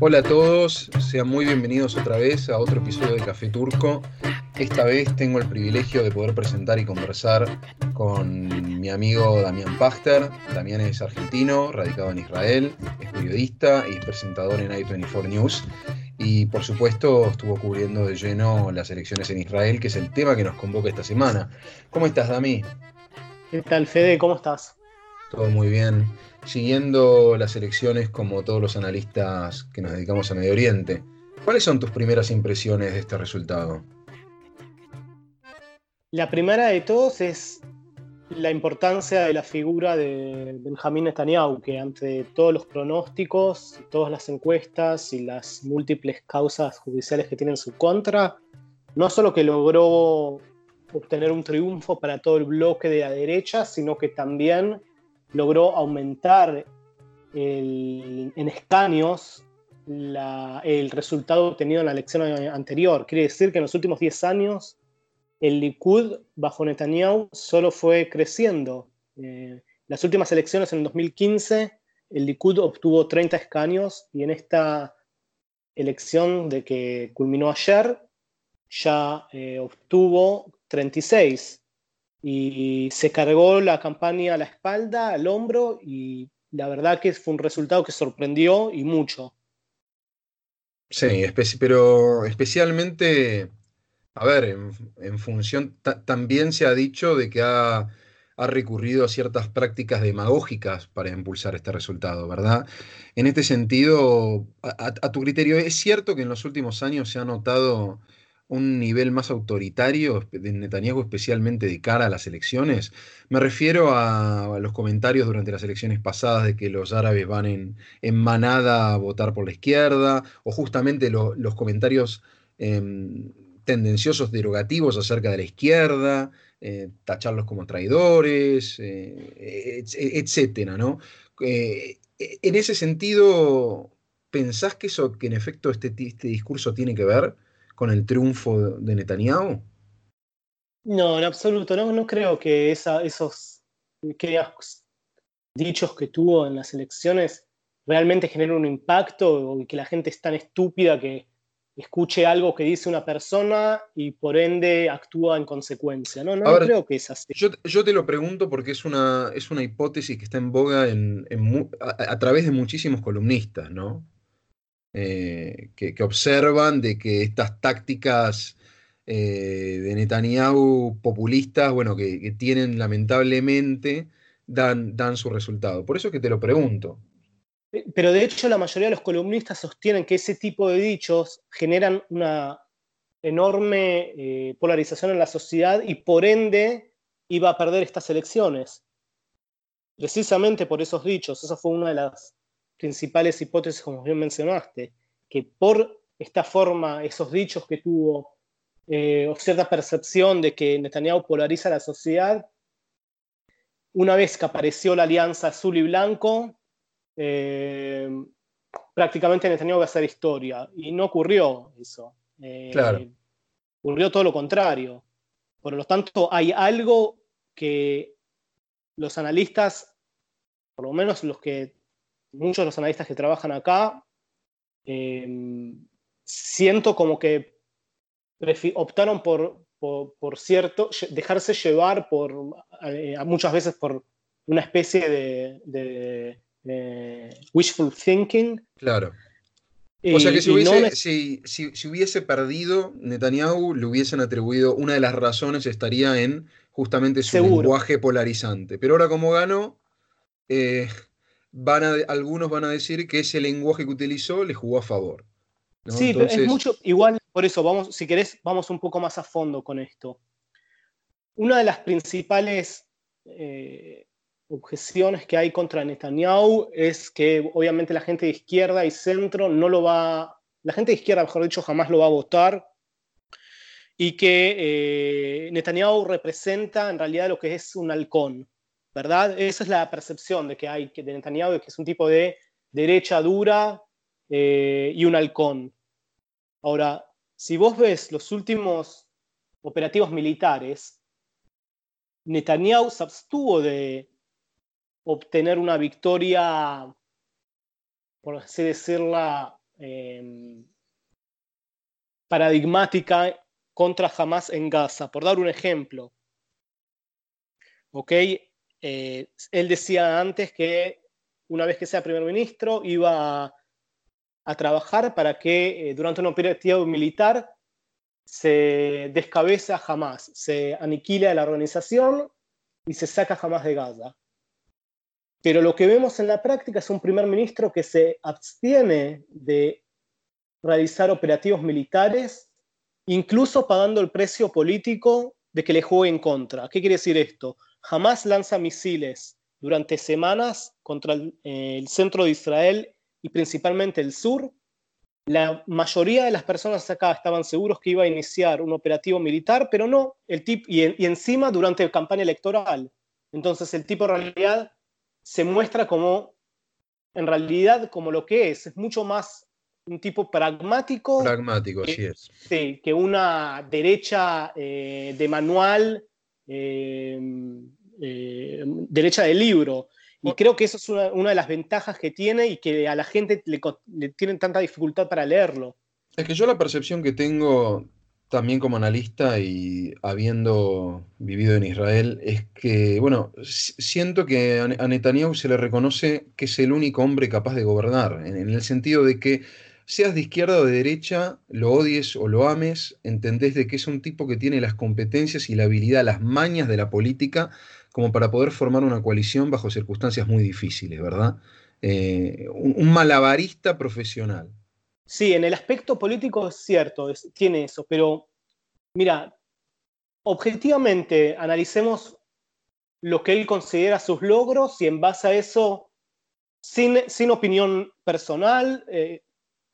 Hola a todos, sean muy bienvenidos otra vez a otro episodio de Café Turco. Esta vez tengo el privilegio de poder presentar y conversar con mi amigo Damián Pachter. Damián es argentino, radicado en Israel, es periodista y es presentador en i24 News. Y por supuesto estuvo cubriendo de lleno las elecciones en Israel, que es el tema que nos convoca esta semana. ¿Cómo estás, Dami? ¿Qué tal, Fede? ¿Cómo estás? Todo muy bien. Siguiendo las elecciones como todos los analistas que nos dedicamos a Medio Oriente, ¿cuáles son tus primeras impresiones de este resultado? La primera de todos es la importancia de la figura de Benjamín Netanyahu, que ante todos los pronósticos, todas las encuestas y las múltiples causas judiciales que tiene en su contra, no solo que logró obtener un triunfo para todo el bloque de la derecha, sino que también logró aumentar en escaños el resultado obtenido en la elección anterior. Quiere decir que en los últimos 10 años el Likud bajo Netanyahu solo fue creciendo. Eh, las últimas elecciones en 2015, el Likud obtuvo 30 escaños y en esta elección de que culminó ayer ya eh, obtuvo 36 y se cargó la campaña a la espalda, al hombro y la verdad que fue un resultado que sorprendió y mucho. Sí, pero especialmente a ver, en, función, también se ha dicho de que ha, recurrido a ciertas prácticas demagógicas para impulsar este resultado, ¿verdad? En este sentido, a, tu criterio, ¿es cierto que en los últimos años se ha notado un nivel más autoritario de Netanyahu, especialmente de cara a las elecciones? Me refiero a, los comentarios durante las elecciones pasadas de que los árabes van en, manada a votar por la izquierda, o justamente los comentarios... Em, tendenciosos derogativos acerca de la izquierda, eh, tacharlos como traidores, eh, etcétera, ¿no? Eh, en ese sentido, ¿pensás que eso, que en efecto este, este, discurso tiene que ver con el triunfo de Netanyahu? No, en absoluto, no, no creo que esos dichos que tuvo en las elecciones realmente generen un impacto o que la gente es tan estúpida que escuche algo que dice una persona y por ende actúa en consecuencia. No, no, creo que es así. Yo, te lo pregunto porque es una, es una hipótesis que está en boga en, a, través de muchísimos columnistas, ¿no? Eh, que, observan de que estas tácticas eh, de Netanyahu populistas, bueno, que, tienen lamentablemente, dan, dan su resultado. Por eso es que te lo pregunto. Pero de hecho la mayoría de los columnistas sostienen que ese tipo de dichos generan una enorme eh, polarización en la sociedad y por ende iba a perder estas elecciones. Precisamente por esos dichos, esa fue una de las principales hipótesis, como bien mencionaste, que por esta forma, esos dichos que tuvo, eh, o cierta percepción de que Netanyahu polariza la sociedad, una vez que apareció la alianza azul y blanco, eh, prácticamente Netanyahu va a hacer historia. Y no ocurrió eso. Eh, claro. Ocurrió todo lo contrario. Por lo tanto, hay algo que los analistas, por lo menos los que, muchos de los analistas que trabajan acá, eh, siento como que optaron por, por, cierto, dejarse llevar por, muchas veces por una especie de wishful thinking. Claro. O sea que si hubiese, si, hubiese, perdido, Netanyahu le hubiesen atribuido una de las razones estaría en justamente su lenguaje polarizante. Pero ahora como ganó, eh, van a, algunos van a decir que ese lenguaje que utilizó le jugó a favor. Sí, pero es mucho, igual por eso, vamos, si querés, vamos un poco más a fondo con esto. Una de las principales eh, objeciones que hay contra Netanyahu es que obviamente la gente de izquierda y centro no lo va, la gente de izquierda, mejor dicho, jamás lo va a votar y que eh, Netanyahu representa en realidad lo que es un halcón, ¿verdad? Esa es la percepción de que hay de Netanyahu, que es un tipo de derecha dura eh, y un halcón. Ahora, si vos ves los últimos operativos militares, Netanyahu se abstuvo de obtener una victoria, por así decirla, em, paradigmática contra Hamas en Gaza. Por dar un ejemplo, ¿ok? Eh, él decía antes que una vez que sea primer ministro iba a, trabajar para que eh, durante un operativo militar se descabeza Hamas, se aniquila la organización y se saca Hamas de Gaza. Pero lo que vemos en la práctica es un primer ministro que se abstiene de realizar operativos militares, incluso pagando el precio político de que le juegue en contra. ¿Qué quiere decir esto? Jamás lanza misiles durante semanas contra el, centro de Israel y principalmente el sur. La mayoría de las personas acá estaban seguros que iba a iniciar un operativo militar, pero no, el tip, y, y encima durante la campaña electoral. Entonces el tipo en realidad se muestra como, en realidad, como lo que es, es mucho más un tipo pragmático. Pragmático, que, así es. Sí, que una derecha eh, de manual, eh, eh, derecha de libro. Y creo que eso es una, de las ventajas que tiene y que a la gente le, le tienen tanta dificultad para leerlo. Es que yo la percepción que tengo también como analista y habiendo vivido en Israel, es que, bueno, siento que a Netanyahu se le reconoce que es el único hombre capaz de gobernar, en, el sentido de que seas de izquierda o de derecha, lo odies o lo ames, entendés de que es un tipo que tiene las competencias y la habilidad, las mañas de la política, como para poder formar una coalición bajo circunstancias muy difíciles, ¿verdad? Eh, un malabarista profesional. Sí, en el aspecto político es cierto, tiene eso, pero mira, objetivamente analicemos lo que él considera sus logros y en base a eso, sin, opinión personal, eh,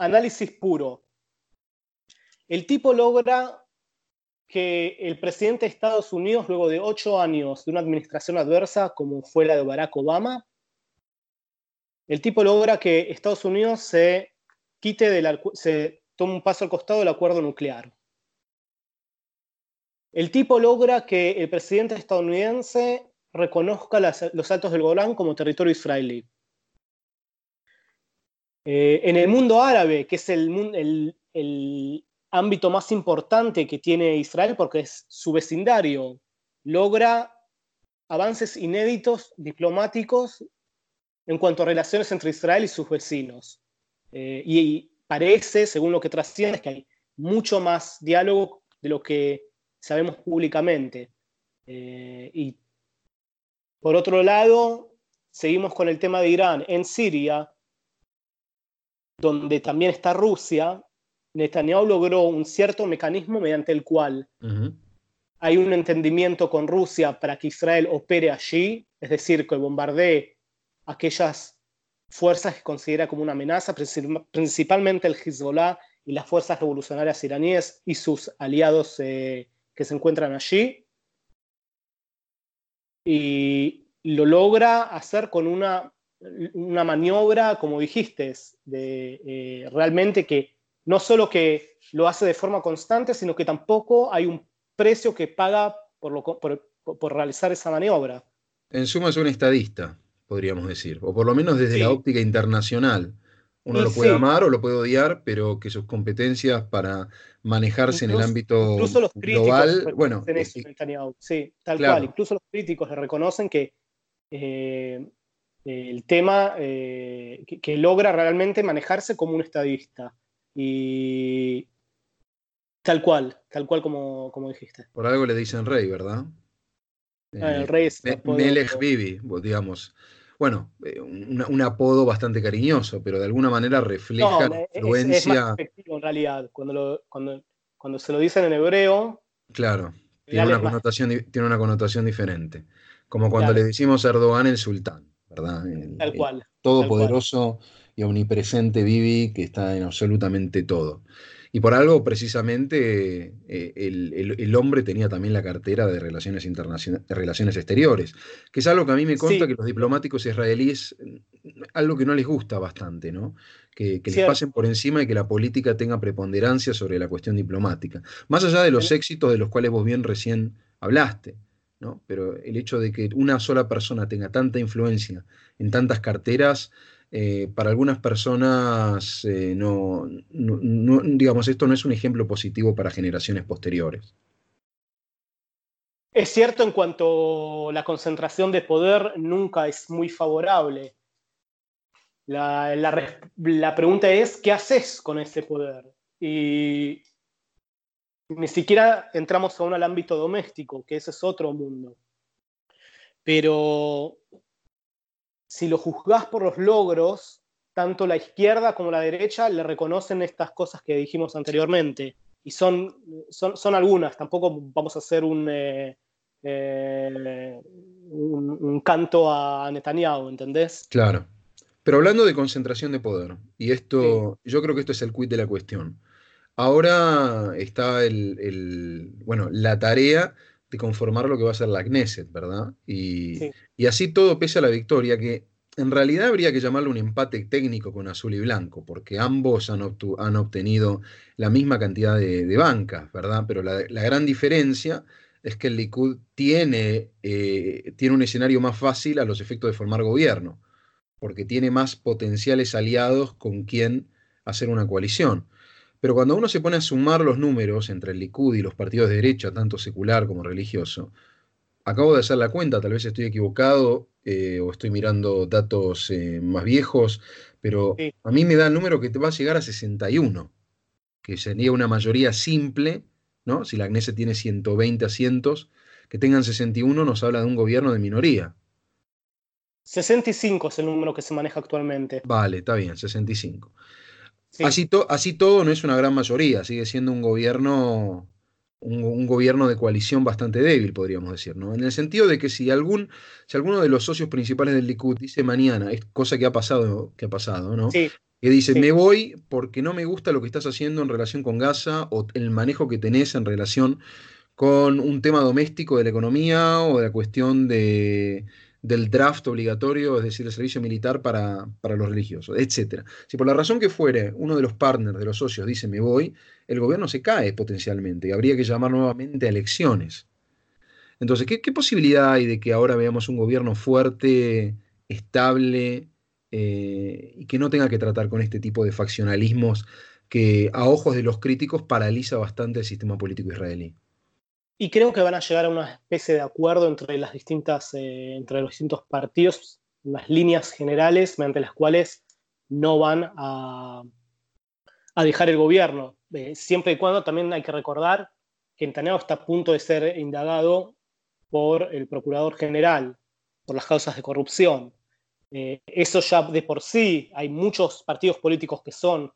análisis puro. El tipo logra que el presidente de Estados Unidos, luego de ocho años de una administración adversa como fue la de Barack Obama, el tipo logra que Estados Unidos se quite del, se toma un paso al costado del acuerdo nuclear. El tipo logra que el presidente estadounidense reconozca los altos del Golán como territorio israelí. Eh, en el mundo árabe, que es el, ámbito más importante que tiene Israel porque es su vecindario, logra avances inéditos diplomáticos en cuanto a relaciones entre Israel y sus vecinos. Eh, y parece, según lo que trasciende, que hay mucho más diálogo de lo que sabemos públicamente. Eh, y por otro lado, seguimos con el tema de Irán. En Siria, donde también está Rusia, Netanyahu logró un cierto mecanismo mediante el cual hay un entendimiento con Rusia para que Israel opere allí, es decir, que bombardee aquellas fuerzas que considera como una amenaza, principalmente el Hezbollah y las fuerzas revolucionarias iraníes y sus aliados eh, que se encuentran allí. Y lo logra hacer con una, una maniobra, como dijiste, de, eh, realmente que no solo que lo hace de forma constante, sino que tampoco hay un precio que paga por, lo, por realizar esa maniobra. En suma es un estadista podríamos decir, o por lo menos desde la óptica internacional. Uno lo puede amar o lo puede odiar, pero que sus competencias para manejarse en el ámbito incluso los global, bueno, sí, tal cual. Incluso los críticos le reconocen que eh, el tema eh, que, logra realmente manejarse como un estadista y tal cual, tal cual como, como dijiste. Por algo le dicen rey, ¿verdad? Ah, el rey es Melech Bibi, digamos. Bueno, eh, un, apodo bastante cariñoso, pero de alguna manera refleja la influencia. Es, más efectivo en realidad. Cuando, cuando, cuando se lo dicen en hebreo. Claro, tiene una, connotación, tiene una connotación diferente. Como cuando le decimos a Erdogan el sultán, ¿verdad? tal cual. todopoderoso y omnipresente Bibi que está en absolutamente todo. Y por algo, precisamente, eh, el, hombre tenía también la cartera de relaciones, internacionales, relaciones exteriores, que es algo que a mí me consta que los diplomáticos israelíes, mm, algo que no les gusta bastante, ¿no? Que, les pasen por encima y que la política tenga preponderancia sobre la cuestión diplomática. Más allá de los éxitos de los cuales vos bien recién hablaste, Pero el hecho de que una sola persona tenga tanta influencia en tantas carteras eh, para algunas personas eh, no, digamos, esto no es un ejemplo positivo para generaciones posteriores. Es cierto en cuanto la concentración de poder nunca es muy favorable. La, la pregunta es, ¿qué haces con ese poder? Y ni siquiera entramos aún al ámbito doméstico, que ese es otro mundo. Pero si lo juzgás por los logros, tanto la izquierda como la derecha le reconocen estas cosas que dijimos anteriormente. Y son, son, algunas, tampoco vamos a hacer un, eh, eh, un, canto a Netanyahu, ¿entendés? Claro. Pero hablando de concentración de poder, y esto, yo creo que esto es el quid de la cuestión. Ahora está el, bueno, la tarea de conformar lo que va a ser la Knesset, ¿verdad? Y, así todo pese a la victoria, que en realidad habría que llamarlo un empate técnico con azul y blanco, porque ambos han, obtenido la misma cantidad de, bancas, ¿verdad? Pero la, gran diferencia es que el Likud tiene, eh, tiene un escenario más fácil a los efectos de formar gobierno, porque tiene más potenciales aliados con quien hacer una coalición. Pero cuando uno se pone a sumar los números entre el Likud y los partidos de derecha, tanto secular como religioso, acabo de hacer la cuenta, tal vez estoy equivocado eh, o estoy mirando datos eh, más viejos, pero a mí me da el número que te va a llegar a 61, que sería una mayoría simple, ¿no? Si la CNESE tiene 120 asientos, que tengan 61 nos habla de un gobierno de minoría. 65 es el número que se maneja actualmente. Vale, está bien, 65. Así, así, todo no es una gran mayoría, sigue siendo un gobierno, un, gobierno de coalición bastante débil, podríamos decir, ¿no? En el sentido de que si algún, si alguno de los socios principales del Likud dice mañana, es cosa que ha pasado, que ha pasado, ¿no? Que dice, me voy porque no me gusta lo que estás haciendo en relación con Gaza o el manejo que tenés en relación con un tema doméstico de la economía o de la cuestión de, del draft obligatorio, es decir, el servicio militar para, los religiosos, etc. Si por la razón que fuere uno de los partners, de los socios, dice me voy, el gobierno se cae potencialmente y habría que llamar nuevamente a elecciones. Entonces, ¿qué, posibilidad hay de que ahora veamos un gobierno fuerte, estable eh, y que no tenga que tratar con este tipo de faccionalismos que a ojos de los críticos paraliza bastante el sistema político israelí? Y creo que van a llegar a una especie de acuerdo entre, las distintas, eh, entre los distintos partidos, unas líneas generales mediante las cuales no van a, a dejar el gobierno. Eh, siempre y cuando también hay que recordar que Netanyahu está a punto de ser indagado por el procurador general por las causas de corrupción. Eh, eso ya de por sí, hay muchos partidos políticos que son,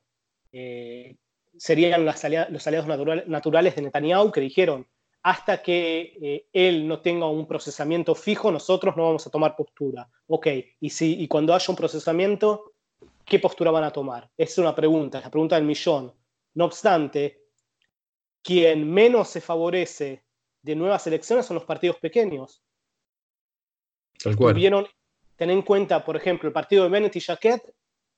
serían los aliados naturales de Netanyahu que dijeron, hasta que eh, él no tenga un procesamiento fijo, nosotros no vamos a tomar postura. Ok, y, si, y cuando haya un procesamiento, ¿qué postura van a tomar? Es una pregunta, es la pregunta del millón. No obstante, quien menos se favorece de nuevas elecciones son los partidos pequeños. Tal cual. ten en cuenta, por ejemplo, el partido de Bennett y Jaquet.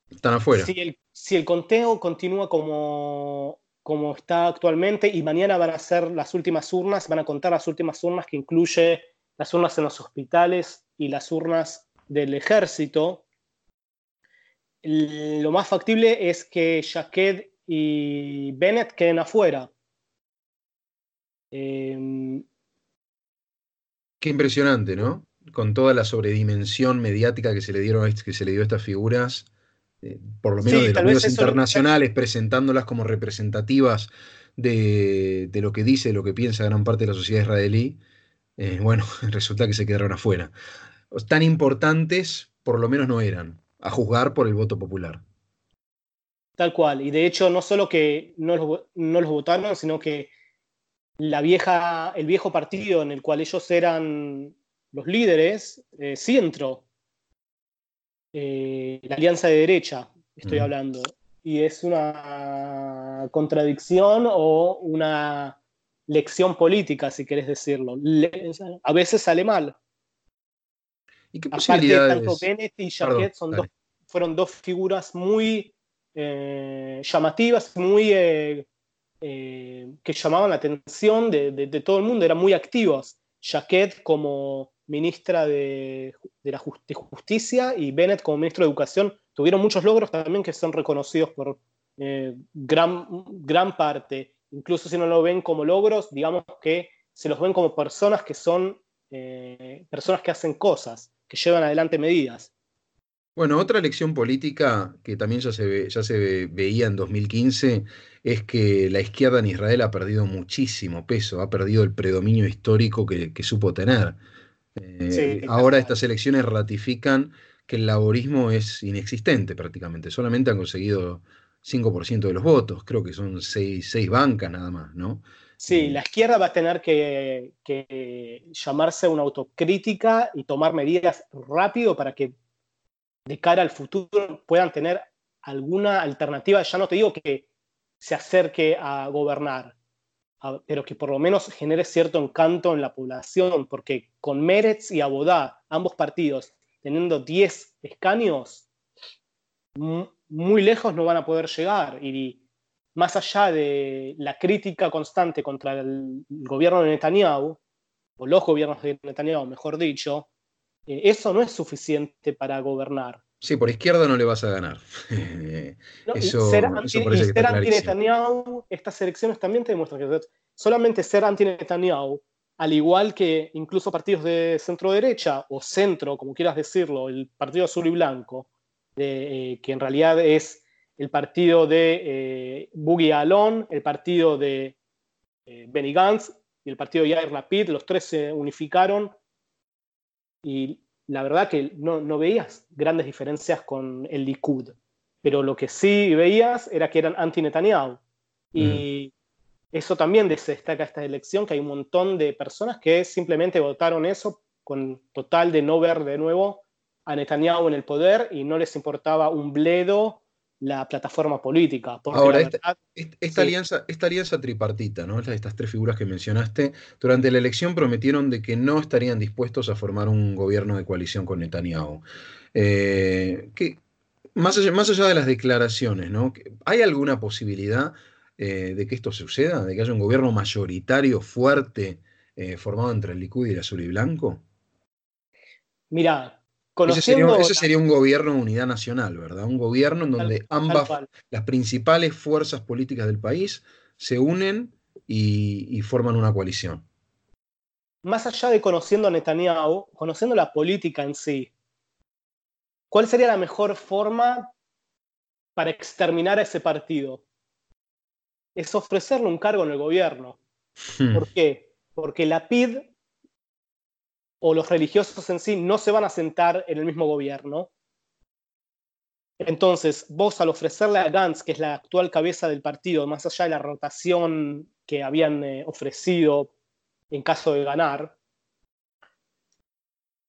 Están afuera. si el conteo continúa como como está actualmente y mañana van a ser las últimas urnas, van a contar las últimas urnas que incluye las urnas en los hospitales y las urnas del ejército. Lo más factible es que Jaqued y Bennett queden afuera. Em, Qué impresionante, ¿no? Con toda la sobredimensión mediática que se le dieron que se le dio a estas figuras. Eh, por lo menos de los medios internacionales, presentándolas como representativas de, lo que dice, lo que piensa gran parte de la sociedad israelí, eh, bueno, resulta que se quedaron afuera. Tan importantes, por lo menos no eran, a juzgar por el voto popular. Tal cual, y de hecho no solo que no los, votaron, sino que la vieja, el viejo partido en el cual ellos eran los líderes, eh, sí entró eh, la alianza de derecha, estoy hablando, y es una contradicción o una lección política, si querés decirlo. a veces sale mal. ¿Y qué posibilidades? Aparte, tanto Bennett y Jacquet fueron dos figuras muy eh, llamativas, muy eh, que llamaban la atención de, todo el mundo, eran muy activos. Jacquet como ministra de, la Justicia y Bennett como ministro de Educación tuvieron muchos logros también que son reconocidos por eh, gran, gran parte. Incluso si no lo ven como logros, digamos que se los ven como personas que son eh, personas que hacen cosas, que llevan adelante medidas. Bueno, otra lección política que también ya se, ya se veía en 2015 es que la izquierda en Israel ha perdido muchísimo peso, ha perdido el predominio histórico que, supo tener. Eh, ahora estas elecciones ratifican que el laborismo es inexistente prácticamente, solamente han conseguido 5% de los votos, creo que son 6, bancas nada más, ¿no? Sí, eh, la izquierda va a tener que, que llamarse a una autocrítica y tomar medidas rápido para que de cara al futuro puedan tener alguna alternativa, ya no te digo que se acerque a gobernar, pero que por lo menos genere cierto encanto en la población, porque con Meretz y Abodá, ambos partidos, teniendo 10 escaños, muy lejos no van a poder llegar. Y más allá de la crítica constante contra el gobierno de Netanyahu, o los gobiernos de Netanyahu, mejor dicho, eh, eso no es suficiente para gobernar. Sí, por izquierda no le vas a ganar. eso, ser anti-Netanyahu, estas elecciones también te demuestran que solamente ser anti-Netanyahu, al igual que incluso partidos de centro-derecha o centro, como quieras decirlo, el Partido Azul y Blanco, eh, que en realidad es el partido de eh, Alon, el partido de eh, Benny Gantz y el partido de Yair Lapid, los tres se unificaron y la verdad que no, veías grandes diferencias con el Likud, pero lo que sí veías era que eran anti-Netanyahu. Y eso también destaca esta elección, que hay un montón de personas que simplemente votaron eso con total de no ver de nuevo a Netanyahu en el poder y no les importaba un bledo la plataforma política. Ahora, esta, alianza, esta alianza tripartita, ¿no? estas tres figuras que mencionaste, durante la elección prometieron de que no estarían dispuestos a formar un gobierno de coalición con Netanyahu. Eh, más, allá, más allá de las declaraciones, ¿no? ¿hay alguna posibilidad eh, de que esto suceda? ¿De que haya un gobierno mayoritario fuerte eh, formado entre el Likud y el azul y blanco? Mira, ese sería, un gobierno de unidad nacional, ¿verdad? Un gobierno en donde ambas, las principales fuerzas políticas del país se unen y, forman una coalición. Más allá de conociendo a Netanyahu, conociendo la política en sí, ¿cuál sería la mejor forma para exterminar a ese partido? Es ofrecerle un cargo en el gobierno. Hmm. ¿Por qué? Porque la PID o los religiosos en sí no se van a sentar en el mismo gobierno. Entonces, vos al ofrecerle a Gantz, que es la actual cabeza del partido, más allá de la rotación que habían eh, ofrecido en caso de ganar,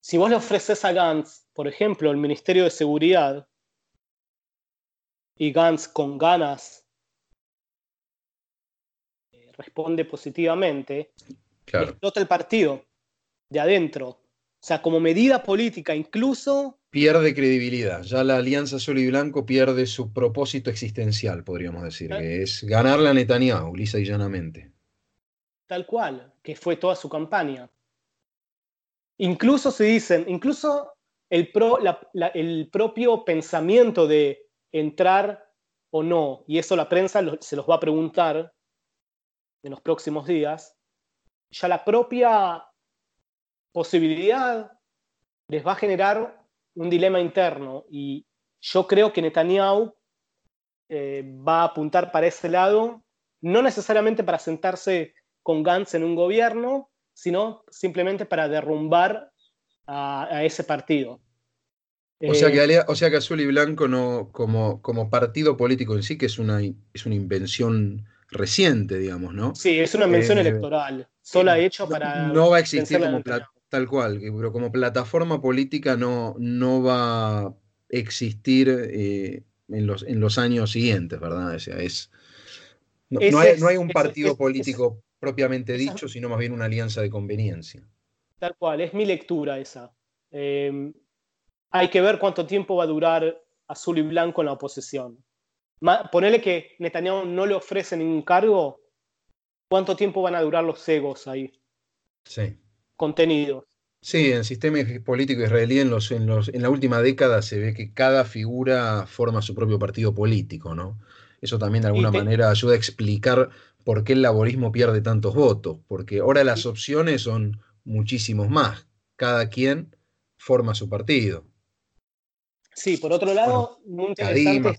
si vos le ofreces a Gantz, por ejemplo, el Ministerio de Seguridad, y Gantz con ganas eh, responde positivamente, explota el partido de adentro. O sea, como medida política incluso... Pierde credibilidad. Ya la Alianza Azul y Blanco pierde su propósito existencial, podríamos decir, que es ganarle a Netanyahu, lisa y llanamente. Tal cual, que fue toda su campaña. Incluso se dicen, incluso el, el propio pensamiento de entrar o no, y eso la prensa se los va a preguntar en los próximos días, ya la propia posibilidad les va a generar un dilema interno y yo creo que Netanyahu eh, va a apuntar para ese lado, no necesariamente para sentarse con Gantz en un gobierno, sino simplemente para derrumbar a, ese partido. O sea, que, eh, o sea que Azul y Blanco no, como, como partido político en sí, que es una, es una invención reciente, digamos, ¿no? Sí, es una invención eh, electoral, sola hecho para... No va a existir como, Tal cual, pero como plataforma política no, no va a existir eh, en, los, en los años siguientes, ¿verdad? O sea, es, no, hay, un partido político propiamente dicho, sino más bien una alianza de conveniencia. Tal cual, es mi lectura esa. Em, hay que ver cuánto tiempo va a durar azul y blanco en la oposición. ponerle que Netanyahu no le ofrece ningún cargo, ¿cuánto tiempo van a durar los egos ahí? Sí contenidos. Sí, en el sistema político israelí en, los, en, los, en la última década se ve que cada figura forma su propio partido político, ¿no? Eso también de alguna manera ayuda a explicar por qué el laborismo pierde tantos votos, porque ahora las opciones son muchísimos más. Cada quien forma su partido. Sí, por otro lado, muy interesante.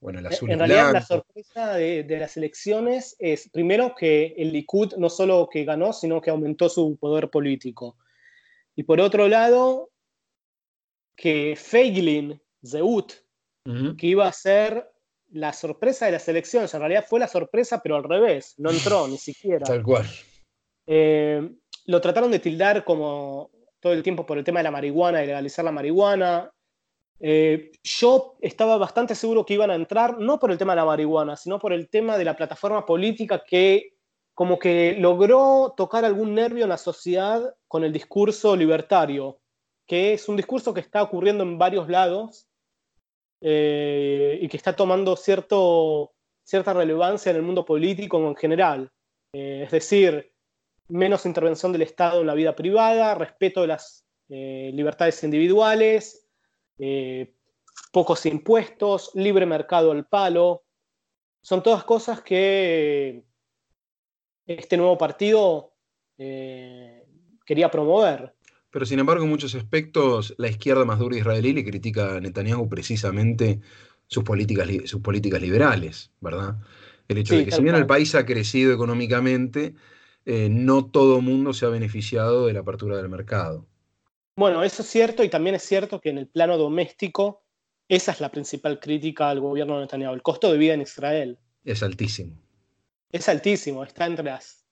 Bueno, el azul En realidad, la sorpresa de, las elecciones es, primero, que el Likud no solo que ganó, sino que aumentó su poder político. Y por otro lado, que Feiglin, Zeut, que iba a ser la sorpresa de las elecciones, en realidad fue la sorpresa, pero al revés, no entró ni siquiera. Tal cual. Eh, lo trataron de tildar como todo el tiempo por el tema de la marihuana y legalizar la marihuana. Eh, yo estaba bastante seguro que iban a entrar, no por el tema de la marihuana, sino por el tema de la plataforma política que como que logró tocar algún nervio en la sociedad con el discurso libertario, que es un discurso que está ocurriendo en varios lados eh, y que está tomando cierto, cierta relevancia en el mundo político en general. Eh, es decir, menos intervención del Estado en la vida privada, respeto de las libertades individuales, eh, pocos impuestos, libre mercado al palo. Son todas cosas que este nuevo partido eh, quería promover. Pero sin embargo, en muchos aspectos, la izquierda más dura israelí le critica a Netanyahu precisamente sus políticas, sus políticas liberales, ¿verdad? El hecho de que si bien el país ha crecido económicamente, eh, no todo mundo se ha beneficiado de la apertura del mercado. Bueno, eso es cierto y también es cierto que en el plano doméstico esa es la principal crítica al gobierno de Netanyahu, el costo de vida en Israel. Es altísimo. Es altísimo, está entre las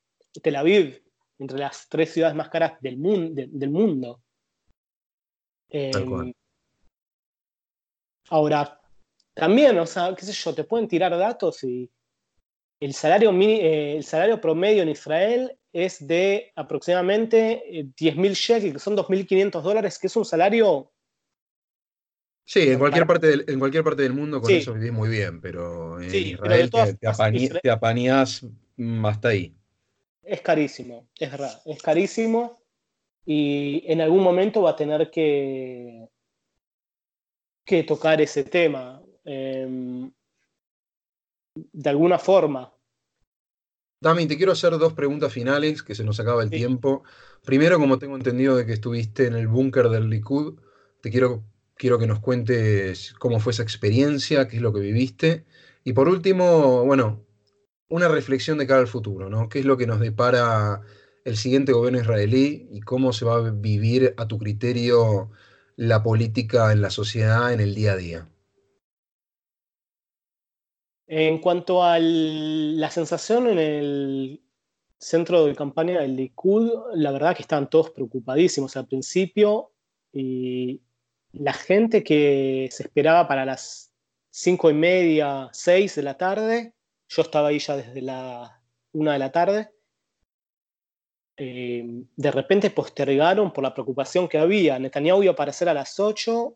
Tel Aviv, entre las tres ciudades más caras del, del mundo. Em, ahora, también, o sea, qué sé yo, te pueden tirar datos y el salario, eh, el salario promedio en Israel es de aproximadamente 10.000 eh, shekels, que son 2.500 dólares, que es un salario... Sí, en cualquier, parte del, en cualquier parte del mundo con eso vivís muy bien, pero en Israel te, apañás hasta ahí. Es carísimo, es verdad, es carísimo y en algún momento va a tener que, que tocar ese tema. Em, de alguna forma. Dami, te quiero hacer dos preguntas finales, que se nos acaba el tiempo. Primero, como tengo entendido de que estuviste en el búnker del Likud, te quiero, quiero que nos cuentes cómo fue esa experiencia, qué es lo que viviste. Y por último, bueno, una reflexión de cara al futuro, ¿no? ¿Qué es lo que nos depara el siguiente gobierno israelí y cómo se va a vivir a tu criterio la política en la sociedad en el día a día? En cuanto a la sensación en el centro de campaña del Likud, la verdad que estaban todos preocupadísimos al principio y la gente que se esperaba para las cinco y media, seis de la tarde, yo estaba ahí ya desde la una de la tarde, eh, de repente postergaron por la preocupación que había. Netanyahu iba a aparecer a las 8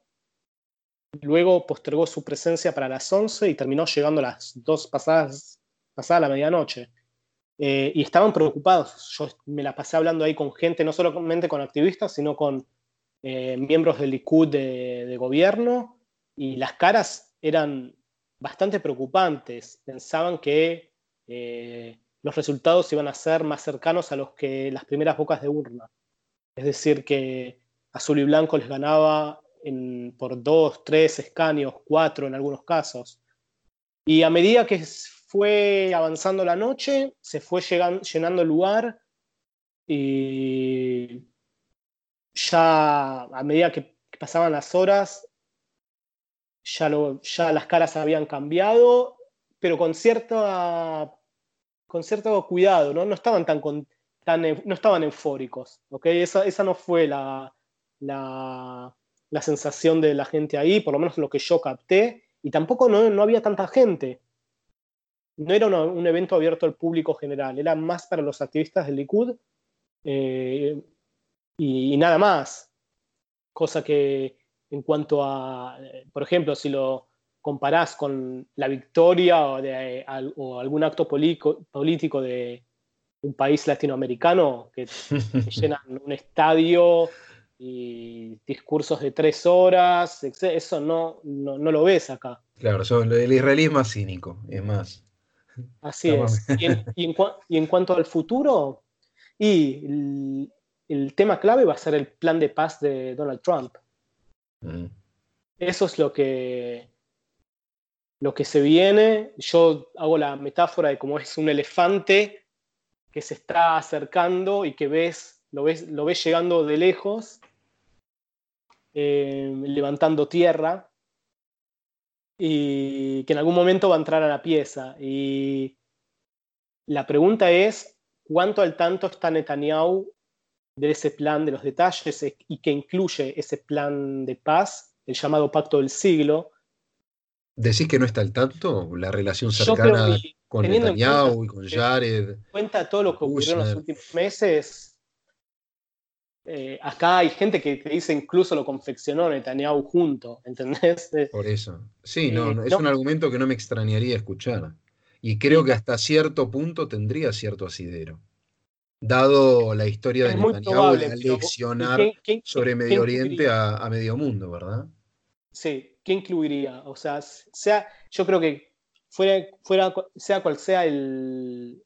Luego postergó su presencia para las 11 y terminó llegando a las dos pasadas, pasada la medianoche. Eh, y estaban preocupados. Yo me la pasé hablando ahí con gente, no solamente con activistas, sino con eh, miembros del Likud de, gobierno, y las caras eran bastante preocupantes. Pensaban que eh, los resultados iban a ser más cercanos a los que las primeras bocas de urna. Es decir, que azul y blanco les ganaba por dos, tres escaños, cuatro en algunos casos. Y a medida que fue avanzando la noche, se fue llenando el lugar y ya a medida que pasaban las horas, ya, ya las caras habían cambiado, pero con, cierta, con cierto cuidado, ¿no? No estaban tan, tan no estaban eufóricos, ¿ok? Esa, esa no fue la, la, la sensación de la gente ahí, por lo menos lo que yo capté, y tampoco no, había tanta gente. No era un evento abierto al público general, era más para los activistas del Likud eh, y, nada más. Cosa que en cuanto a, por ejemplo, si lo comparás con la victoria o, de, algún acto político de, un país latinoamericano que, llenan un estadio y discursos de tres horas, eso no, no, lo ves acá. Claro, el israelí es cínico, es más. Así es. Y en, cuanto al futuro, y el, tema clave va a ser el plan de paz de Donald Trump. Mm. Eso es lo que, lo que se viene. Yo hago la metáfora de cómo es un elefante que se está acercando y que ves, lo ves, lo ves llegando de lejos, eh, levantando tierra y que en algún momento va a entrar a la pieza. Y la pregunta es, ¿cuánto al tanto está Netanyahu de ese plan, de los detalles y que incluye ese plan de paz, el llamado Pacto del Siglo? ¿Decís que no está al tanto la relación cercana con Netanyahu y con Jared? Cuenta todo lo que ocurrió en los últimos meses. Eh, acá hay gente que, dice incluso lo confeccionó Netanyahu junto, ¿entendés? Por eso. Sí, no, es un argumento que no me extrañaría escuchar. Y creo que hasta cierto punto tendría cierto asidero. Dado la historia de Netanyahu, la leccionar sobre Medio Oriente a, medio mundo, ¿verdad? Sí, ¿qué incluiría? O sea, sea yo creo que fuera, fuera, sea cual sea el,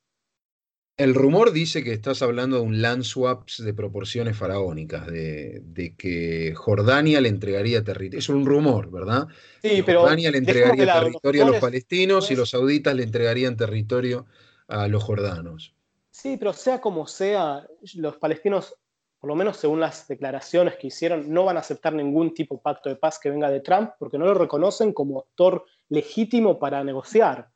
el rumor dice que estás hablando de un land swaps de proporciones faraónicas, de, que Jordania le entregaría territorio. Es un rumor, ¿verdad? Sí, pero Jordania le entregaría territorio a los palestinos y los sauditas le entregarían territorio a los jordanos. Sí, pero sea como sea, los palestinos, por lo menos según las declaraciones que hicieron, no van a aceptar ningún tipo de pacto de paz que venga de Trump porque no lo reconocen como actor legítimo para negociar.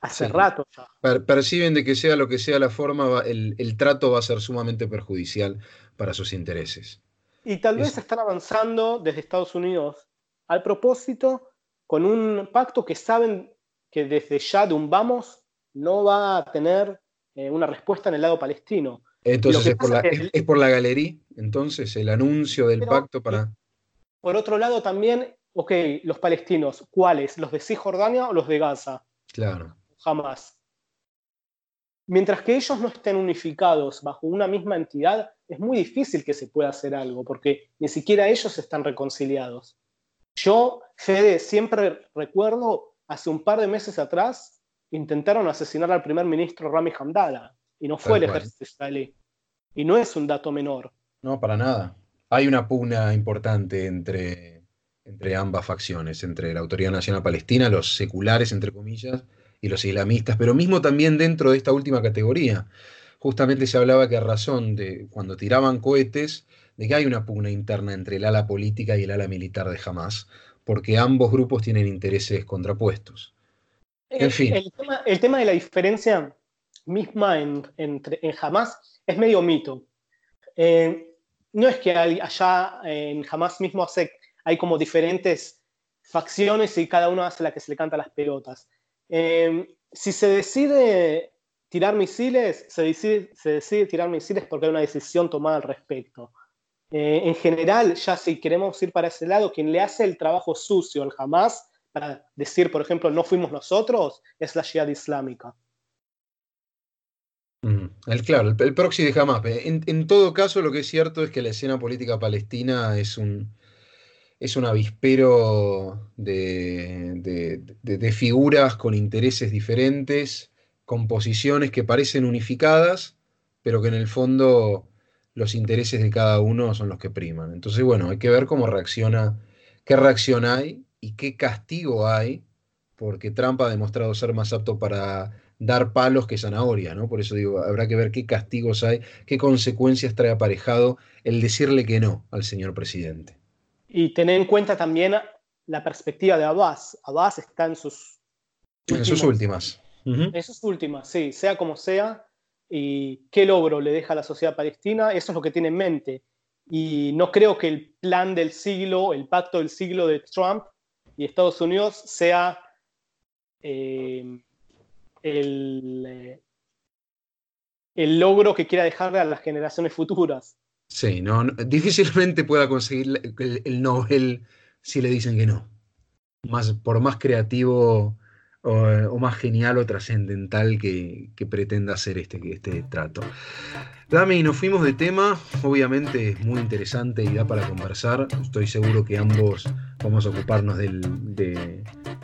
Hace rato ya. perciben de que sea lo que sea la forma, el, trato va a ser sumamente perjudicial para sus intereses. Y tal vez están avanzando desde Estados Unidos al propósito con un pacto que saben que desde ya de un vamos no va a tener eh, una respuesta en el lado palestino. Entonces es por, la, es, por, la, galería, entonces el anuncio del pacto para... Por otro lado también, ok, los palestinos, ¿cuáles? ¿Los de Cisjordania o los de Gaza? Claro jamás. Mientras que ellos no estén unificados bajo una misma entidad, es muy difícil que se pueda hacer algo, porque ni siquiera ellos están reconciliados. Yo, Fede, siempre recuerdo, hace un par de meses atrás, intentaron asesinar al primer ministro Rami Hamdala, y no fue el ejército israelí. Y no es un dato menor. No, para nada. Hay una pugna importante entre, entre ambas facciones, entre la Autoridad Nacional Palestina, los seculares, entre comillas, y los islamistas, pero mismo también dentro de esta última categoría. Justamente se hablaba que a razón de cuando tiraban cohetes, de que hay una pugna interna entre el ala política y el ala militar de Hamas, porque ambos grupos tienen intereses contrapuestos. En fin. El tema, de la diferencia misma en, en Hamas es medio mito. Eh, no es que allá en Hamas mismo hace, hay como diferentes facciones y cada uno hace la que se le canta las pelotas. Em, si se decide tirar misiles, se decide, tirar misiles porque hay una decisión tomada al respecto. Eh, en general, ya si queremos ir para ese lado, quien le hace el trabajo sucio al Hamas, para decir, por ejemplo, no fuimos nosotros, es la Jihad Islámica. el, claro, el, proxy de Hamas. en, todo caso, lo que es cierto es que la escena política palestina es un, es un avispero de, figuras con intereses diferentes, con posiciones que parecen unificadas, pero que en el fondo los intereses de cada uno son los que priman. Entonces, bueno, hay que ver cómo reacciona, qué reacción hay y qué castigo hay, porque Trump ha demostrado ser más apto para dar palos que zanahoria, ¿no? Por eso digo, habrá que ver qué castigos hay, qué consecuencias trae aparejado el decirle que no al señor presidente. Y tener en cuenta también la perspectiva de Abbas. Abbas está en sus... En sus últimas. En sus últimas, sí, sea como sea. Y qué logro le deja a la sociedad palestina, eso es lo que tiene en mente. Y no creo que el plan del siglo, el pacto del siglo de Trump y Estados Unidos sea eh, el, eh, el logro que quiera dejarle a las generaciones futuras. Sí, no, difícilmente pueda conseguir el, Nobel si le dicen que no. Más, por más creativo o, más genial o trascendental que, pretenda hacer este, este trato. Dami, nos fuimos de tema, obviamente es muy interesante y da para conversar. Estoy seguro que ambos vamos a ocuparnos del,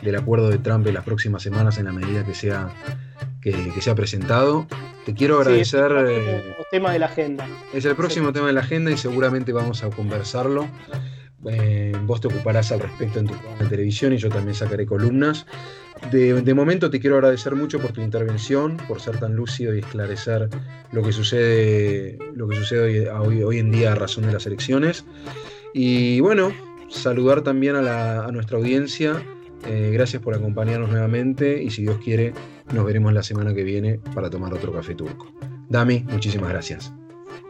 del acuerdo de Trump en las próximas semanas en la medida que sea, que, sea presentado. Te quiero agradecer. es el próximo eh, tema de la agenda. Es el próximo tema de la agenda y seguramente vamos a conversarlo. Eh, vos te ocuparás al respecto en tu programa de televisión y yo también sacaré columnas. De, momento te quiero agradecer mucho por tu intervención, por ser tan lúcido y esclarecer lo que sucede, lo que sucede hoy, en día a razón de las elecciones. Y bueno, saludar también a, nuestra audiencia. Eh, gracias por acompañarnos nuevamente y si Dios quiere, nos veremos la semana que viene para tomar otro café turco. Dami, muchísimas gracias.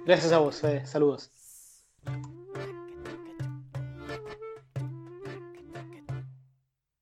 Gracias a vos, saludos.